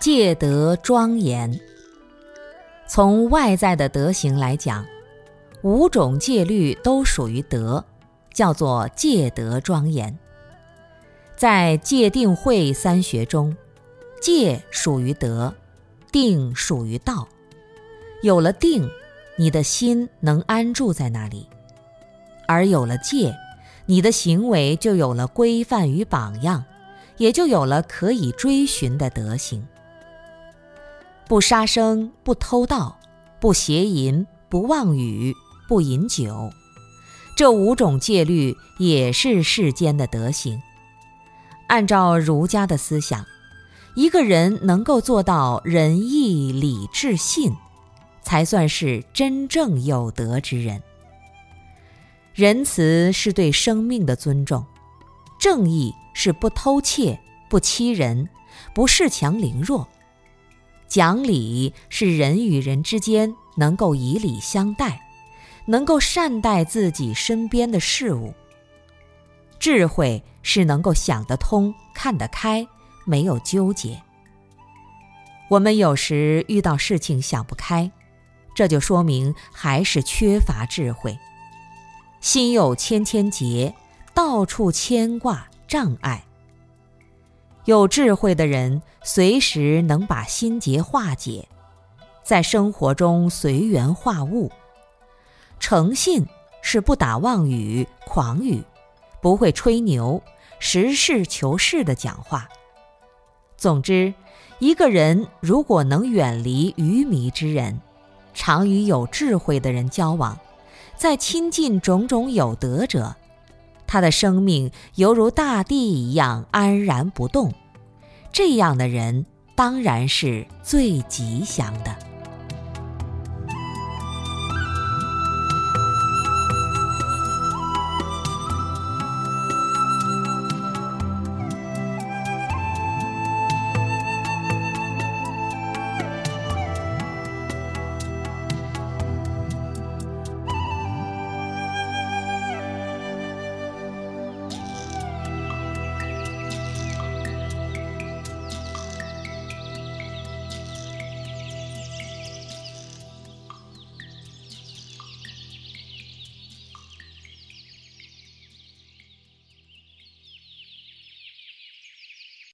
戒德庄严。从外在的德行来讲，五种戒律都属于德，叫做戒德庄严。在戒定慧三学中，戒属于德，定属于道。有了定，你的心能安住在那里；而有了戒，你的行为就有了规范与榜样，也就有了可以追寻的德行。不杀生，不偷盗，不邪淫，不妄语，不饮酒，这五种戒律也是世间的德行。按照儒家的思想，一个人能够做到仁义礼智信，才算是真正有德之人。仁慈是对生命的尊重，正义是不偷窃、不欺人、不恃强凌弱。讲理是人与人之间能够以礼相待，能够善待自己身边的事物。智慧是能够想得通、看得开，没有纠结。我们有时遇到事情想不开，这就说明还是缺乏智慧。心有千千结，到处牵挂障碍。有智慧的人，随时能把心结化解，在生活中随缘化物。诚信是不打妄语、狂语，不会吹牛、实事求是的讲话。总之，一个人如果能远离愚迷之人，常与有智慧的人交往，在亲近种种有德者。他的生命犹如大地一样安然不动，这样的人当然是最吉祥的。